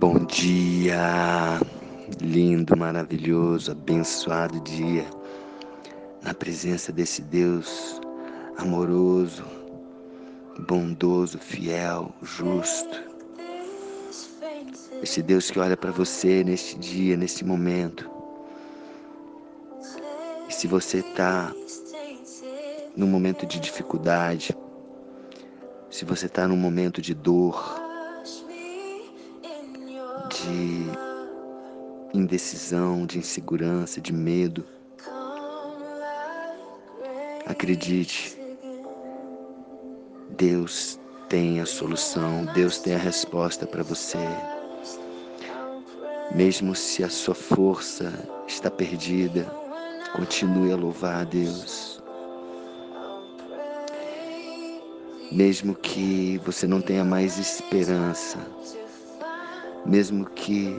Bom dia, lindo, maravilhoso, abençoado dia, na presença desse Deus amoroso, bondoso, fiel, justo. Esse Deus que olha para você neste dia, nesse momento. E se você está num momento de dificuldade, se você está num momento de dor, de indecisão, de insegurança, de medo. Acredite, Deus tem a solução, Deus tem a resposta para você. Mesmo se a sua força está perdida, continue a louvar a Deus. Mesmo que você não tenha mais esperança, mesmo que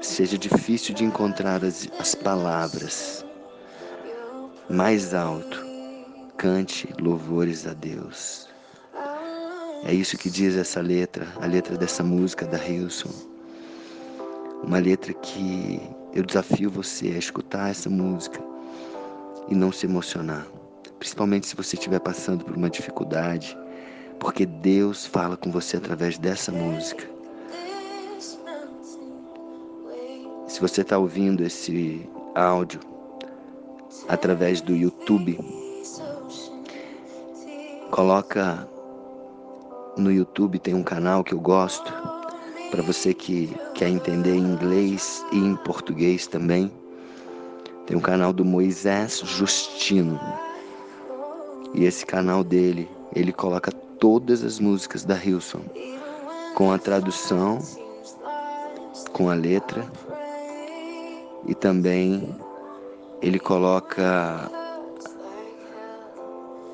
seja difícil de encontrar as, as palavras, mais alto, cante louvores a Deus. É isso que diz essa letra, a letra dessa música da Hilson. Uma letra que eu desafio você a escutar essa música e não se emocionar, principalmente se você estiver passando por uma dificuldade, porque Deus fala com você através dessa música. Se você está ouvindo esse áudio através do YouTube, coloca no YouTube tem um canal que eu gosto para você que quer entender inglês e em português também. Tem um canal do Moisés Justino. E esse canal dele, ele coloca todas as músicas da Hilson com a tradução, com a letra e também ele coloca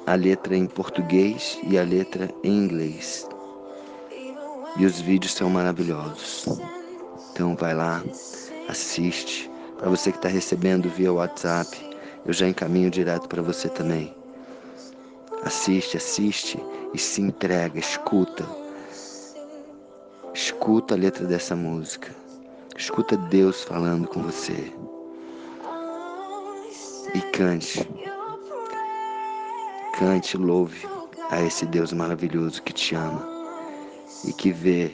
a letra em português e a letra em inglês. E os vídeos são maravilhosos. Então vai lá, assiste. Para você que está recebendo via WhatsApp, eu já encaminho direto para você também. Assiste, assiste e se entrega, escuta. Escuta a letra dessa música. Escuta Deus falando com você. E cante. Cante, louve a esse Deus maravilhoso que te ama e que vê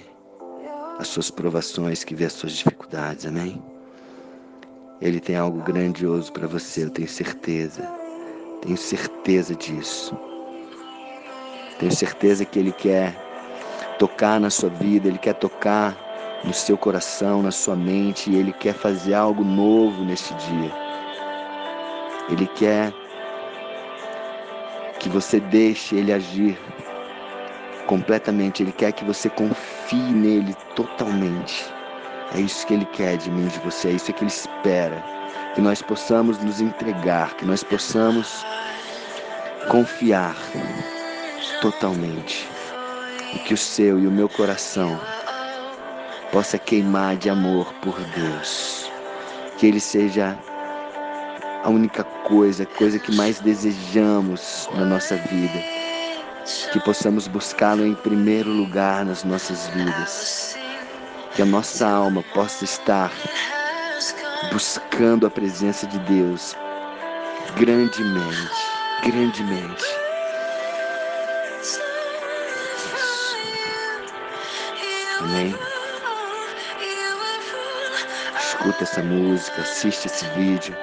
as suas provações, que vê as suas dificuldades. Amém? Ele tem algo grandioso para você, eu tenho certeza. Tenho certeza disso. Tenho certeza que Ele quer tocar na sua vida, Ele quer tocar no seu coração, na sua mente, e Ele quer fazer algo novo neste dia. Ele quer que você deixe Ele agir completamente. Ele quer que você confie nele totalmente. É isso que Ele quer de mim, de você. É isso que Ele espera. Que nós possamos nos entregar, que nós possamos confiar totalmente. E que o seu e o meu coração possa queimar de amor por Deus. Que Ele seja a única coisa, coisa que mais desejamos na nossa vida. Que possamos buscá-lo em primeiro lugar nas nossas vidas. Que a nossa alma possa estar buscando a presença de Deus grandemente, grandemente. Amém escuta essa música, assiste esse vídeo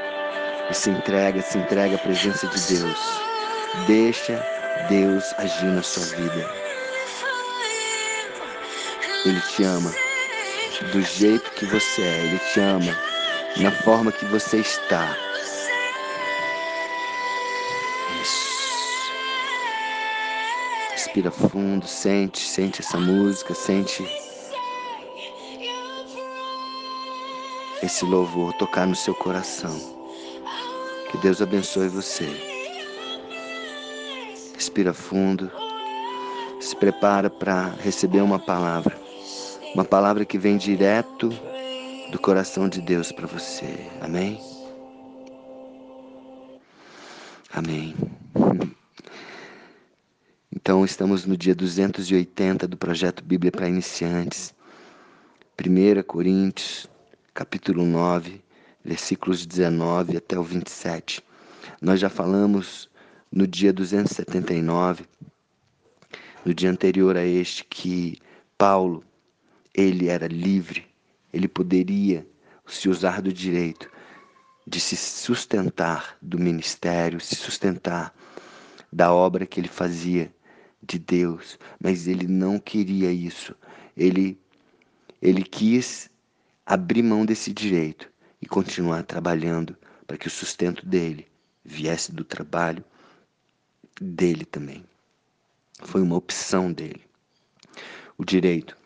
e se entrega, se entrega à presença de Deus. Deixa Deus agir na sua vida. Ele te ama do jeito que você é, ele te ama na forma que você está. Isso. Respira fundo, sente, sente essa música, sente esse louvor tocar no seu coração. Que Deus abençoe você. Respira fundo. Se prepara para receber uma palavra. Uma palavra que vem direto do coração de Deus para você. Amém? Amém. Então, estamos no dia 280 do projeto Bíblia para Iniciantes. 1 Coríntios, capítulo 9, versículos 19 até o 27. Nós já falamos no dia 279, no dia anterior a este, que Paulo, ele era livre, ele poderia se usar do direito de se sustentar do ministério, se sustentar da obra que ele fazia de Deus, mas ele não queria isso. Ele ele quis abrir mão desse direito e continuar trabalhando para que o sustento dele viesse do trabalho dele também. Foi uma opção dele. O direito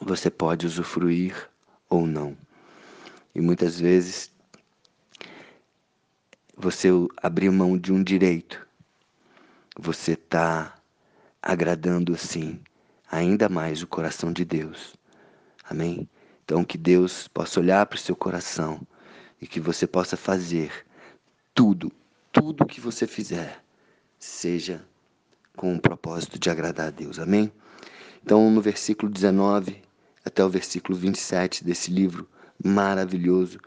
você pode usufruir ou não. E muitas vezes você abrir mão de um direito, você está agradando assim ainda mais o coração de Deus. Amém? Então que Deus possa olhar para o seu coração e que você possa fazer tudo, tudo que você fizer, seja com o propósito de agradar a Deus. Amém? Então, no versículo 19 até o versículo 27 desse livro maravilhoso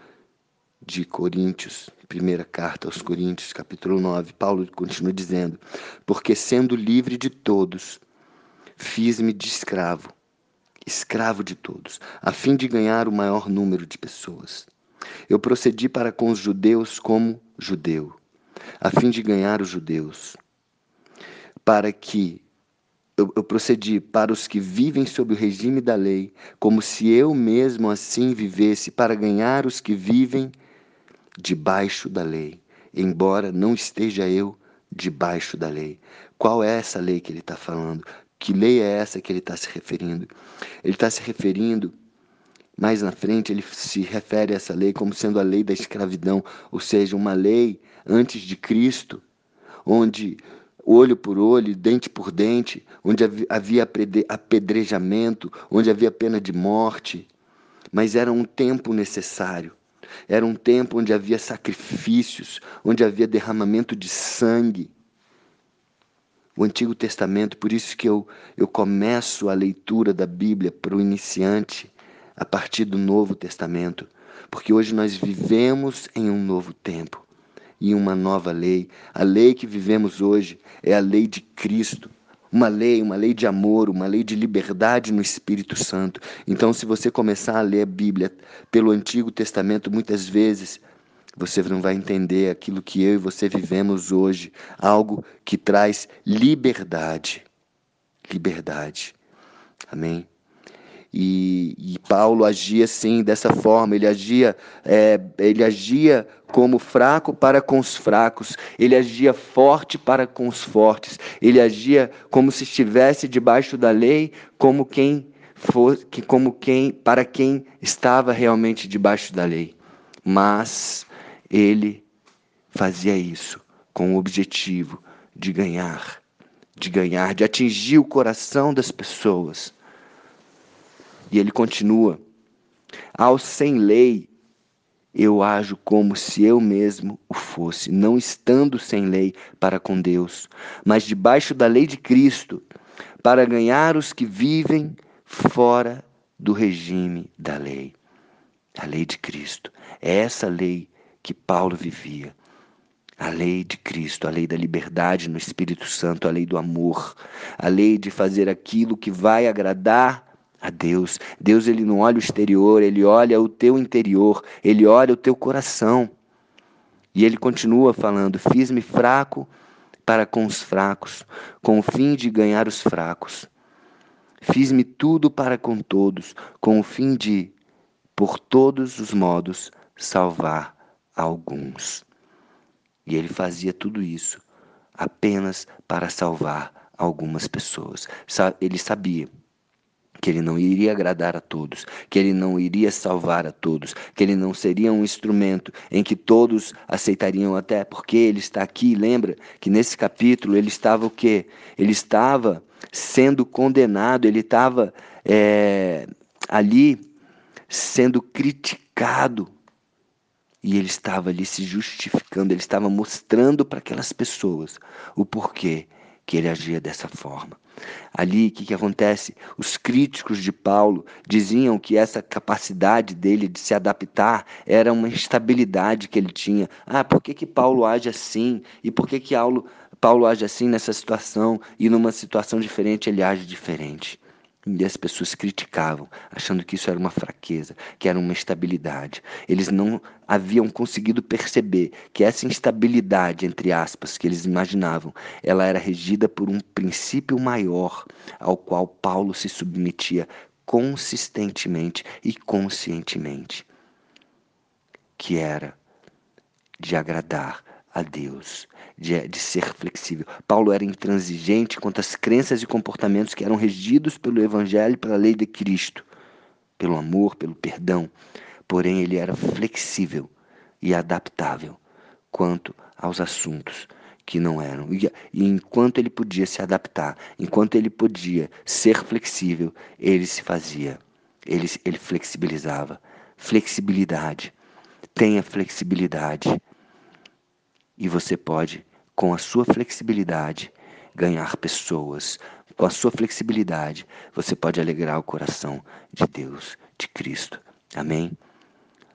de Coríntios, primeira carta aos Coríntios, capítulo 9, Paulo continua dizendo: Porque sendo livre de todos, fiz-me de escravo, escravo de todos, a fim de ganhar o maior número de pessoas. Eu procedi para com os judeus como judeu, a fim de ganhar os judeus, para que eu, eu, procedi para os que vivem sob o regime da lei, como se eu mesmo assim vivesse, para ganhar os que vivem debaixo da lei, embora não esteja eu debaixo da lei. Qual é essa lei que ele está falando? Que lei é essa que ele está se referindo? Ele está se referindo, mais na frente, ele se refere a essa lei como sendo a lei da escravidão, ou seja, uma lei antes de Cristo, onde olho por olho, dente por dente, onde havia apedrejamento, onde havia pena de morte, mas era um tempo necessário. Era um tempo onde havia sacrifícios, onde havia derramamento de sangue o Antigo Testamento, por isso que eu, eu começo a leitura da Bíblia para o iniciante a partir do Novo Testamento, porque hoje nós vivemos em um novo tempo e uma nova lei. A lei que vivemos hoje é a lei de Cristo. Uma lei, uma lei de amor, uma lei de liberdade no Espírito Santo. Então, se você começar a ler a Bíblia pelo Antigo Testamento, muitas vezes você não vai entender aquilo que eu e você vivemos hoje, algo que traz liberdade. Liberdade. Amém? E, e Paulo agia assim, dessa forma, ele agia, é, ele agia como fraco para com os fracos, ele agia forte para com os fortes, ele agia como se estivesse debaixo da lei, como quem fosse, como quem para quem estava realmente debaixo da lei. Mas ele fazia isso com o objetivo de ganhar, de ganhar, de atingir o coração das pessoas. E ele continua: ao sem lei, eu ajo como se eu mesmo o fosse, não estando sem lei para com Deus, mas debaixo da lei de Cristo, para ganhar os que vivem fora do regime da lei. A lei de Cristo. É essa lei que Paulo vivia. A lei de Cristo, a lei da liberdade no Espírito Santo, a lei do amor, a lei de fazer aquilo que vai agradar a Deus. Deus ele não olha o exterior, ele olha o teu interior, ele olha o teu coração. E ele continua falando: Fiz-me fraco para com os fracos, com o fim de ganhar os fracos. Fiz-me tudo para com todos, com o fim de, por todos os modos, salvar alguns. E ele fazia tudo isso apenas para salvar algumas pessoas. Ele sabia que ele não iria agradar a todos, que ele não iria salvar a todos, que ele não seria um instrumento em que todos aceitariam até porque ele está aqui, lembra que nesse capítulo ele estava o quê? Ele estava sendo condenado, ele estava é, ali sendo criticado e ele estava ali se justificando, ele estava mostrando para aquelas pessoas o porquê que ele agia dessa forma. Ali, o que, que acontece? Os críticos de Paulo diziam que essa capacidade dele de se adaptar era uma instabilidade que ele tinha. Ah, por que, que Paulo age assim? E por que, que Paulo, Paulo age assim nessa situação? E numa situação diferente ele age diferente? E as pessoas criticavam, achando que isso era uma fraqueza, que era uma instabilidade. Eles não haviam conseguido perceber que essa instabilidade, entre aspas, que eles imaginavam, ela era regida por um princípio maior ao qual Paulo se submetia consistentemente e conscientemente, que era de agradar a Deus, de, de, ser flexível. Paulo era intransigente quanto às crenças e comportamentos que eram regidos pelo Evangelho e pela lei de Cristo, pelo amor, pelo perdão. Porém, ele era flexível e adaptável quanto aos assuntos que não eram. E, e enquanto ele podia se adaptar, enquanto ele podia ser flexível, ele se fazia, ele, ele flexibilizava. Flexibilidade. Tenha flexibilidade e você pode, com a sua flexibilidade, ganhar pessoas. Com a sua flexibilidade, você pode alegrar o coração de Deus, de Cristo. Amém?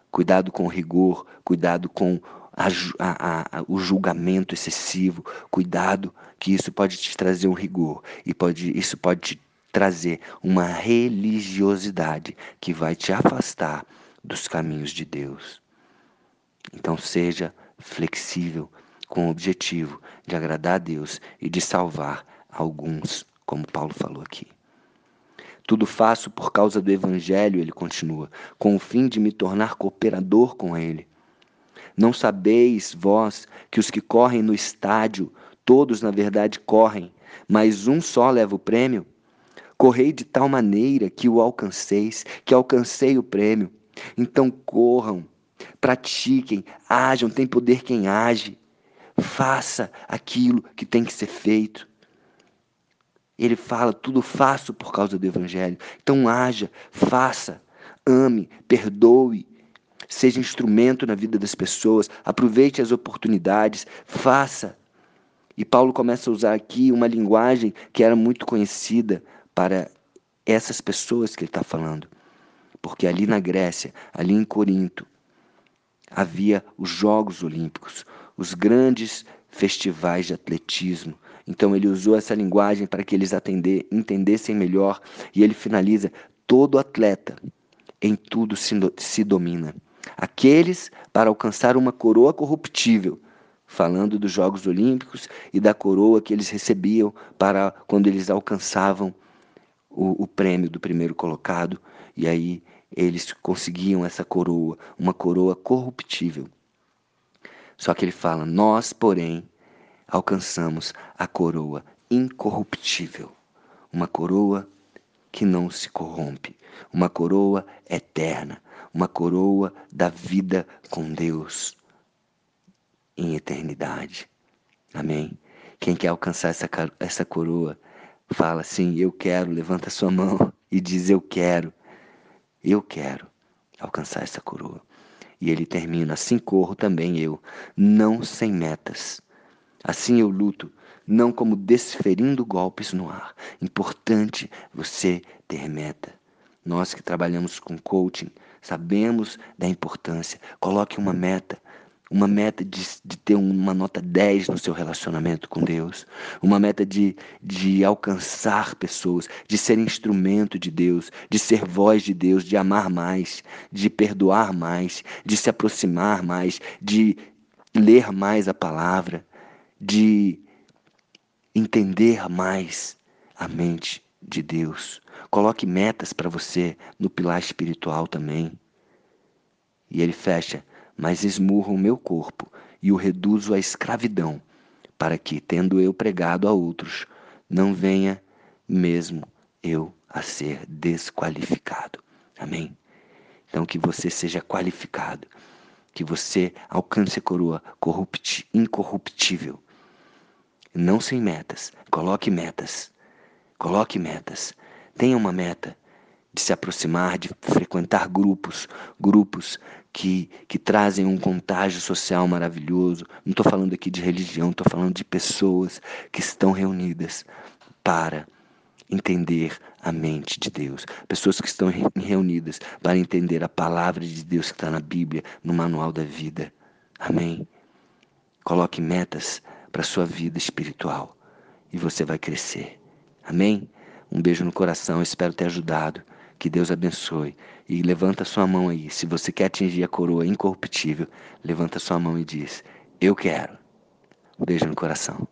Cuidado com o rigor, cuidado com a, a, a, o julgamento excessivo, cuidado que isso pode te trazer um rigor e pode, isso pode te trazer uma religiosidade que vai te afastar dos caminhos de Deus. Então seja flexível, com o objetivo de agradar a Deus e de salvar alguns, como Paulo falou aqui. Tudo faço por causa do Evangelho, ele continua, com o fim de me tornar cooperador com ele. Não sabeis, vós, que os que correm no estádio, todos na verdade correm, mas um só leva o prêmio? Correi de tal maneira que o alcanceis, que alcancei o prêmio. Então corram, pratiquem, ajam, tem poder quem age. Faça aquilo que tem que ser feito. Ele fala: tudo faço por causa do Evangelho. Então haja, faça, ame, perdoe, seja instrumento na vida das pessoas, aproveite as oportunidades, faça. E Paulo começa a usar aqui uma linguagem que era muito conhecida para essas pessoas que ele está falando. Porque ali na Grécia, ali em Corinto, havia os Jogos Olímpicos, os grandes festivais de atletismo. Então ele usou essa linguagem para que eles atender, entendessem melhor e ele finaliza: todo atleta em tudo se, se domina. Aqueles para alcançar uma coroa corruptível, falando dos Jogos Olímpicos e da coroa que eles recebiam para quando eles alcançavam o, o prêmio do primeiro colocado, e aí eles conseguiam essa coroa, uma coroa corruptível. Só que ele fala: Nós, porém, alcançamos a coroa incorruptível, uma coroa que não se corrompe, uma coroa eterna, uma coroa da vida com Deus em eternidade. Amém? Quem quer alcançar essa, essa coroa, fala assim: Eu quero, levanta sua mão e diz: Eu quero, eu quero alcançar essa coroa. E ele termina: Assim corro também eu, não sem metas. Assim eu luto, não como desferindo golpes no ar. Importante você ter meta. Nós que trabalhamos com coaching sabemos da importância. Coloque uma meta uma meta de, de, ter uma nota 10 no seu relacionamento com Deus, uma meta de, de alcançar pessoas, de ser instrumento de Deus, de ser voz de Deus, de amar mais, de perdoar mais, de se aproximar mais, de ler mais a palavra, de entender mais a mente de Deus. Coloque metas para você no pilar espiritual também. E ele fecha mas esmurro o meu corpo e o reduzo à escravidão, para que, tendo eu pregado a outros, não venha mesmo eu a ser desqualificado. Amém? Então, que você seja qualificado, que você alcance a coroa incorruptível. Não sem metas, coloque metas. Coloque metas. Tenha uma meta de se aproximar, de frequentar grupos, grupos que, que trazem um contágio social maravilhoso. Não estou falando aqui de religião, estou falando de pessoas que estão reunidas para entender a mente de Deus. Pessoas que estão reunidas para entender a palavra de Deus que está na Bíblia, no manual da vida. Amém. Coloque metas para a sua vida espiritual e você vai crescer. Amém? Um beijo no coração, espero ter ajudado. Que Deus abençoe. E levanta sua mão aí. Se você quer atingir a coroa incorruptível, levanta sua mão e diz: Eu quero. Um beijo no coração.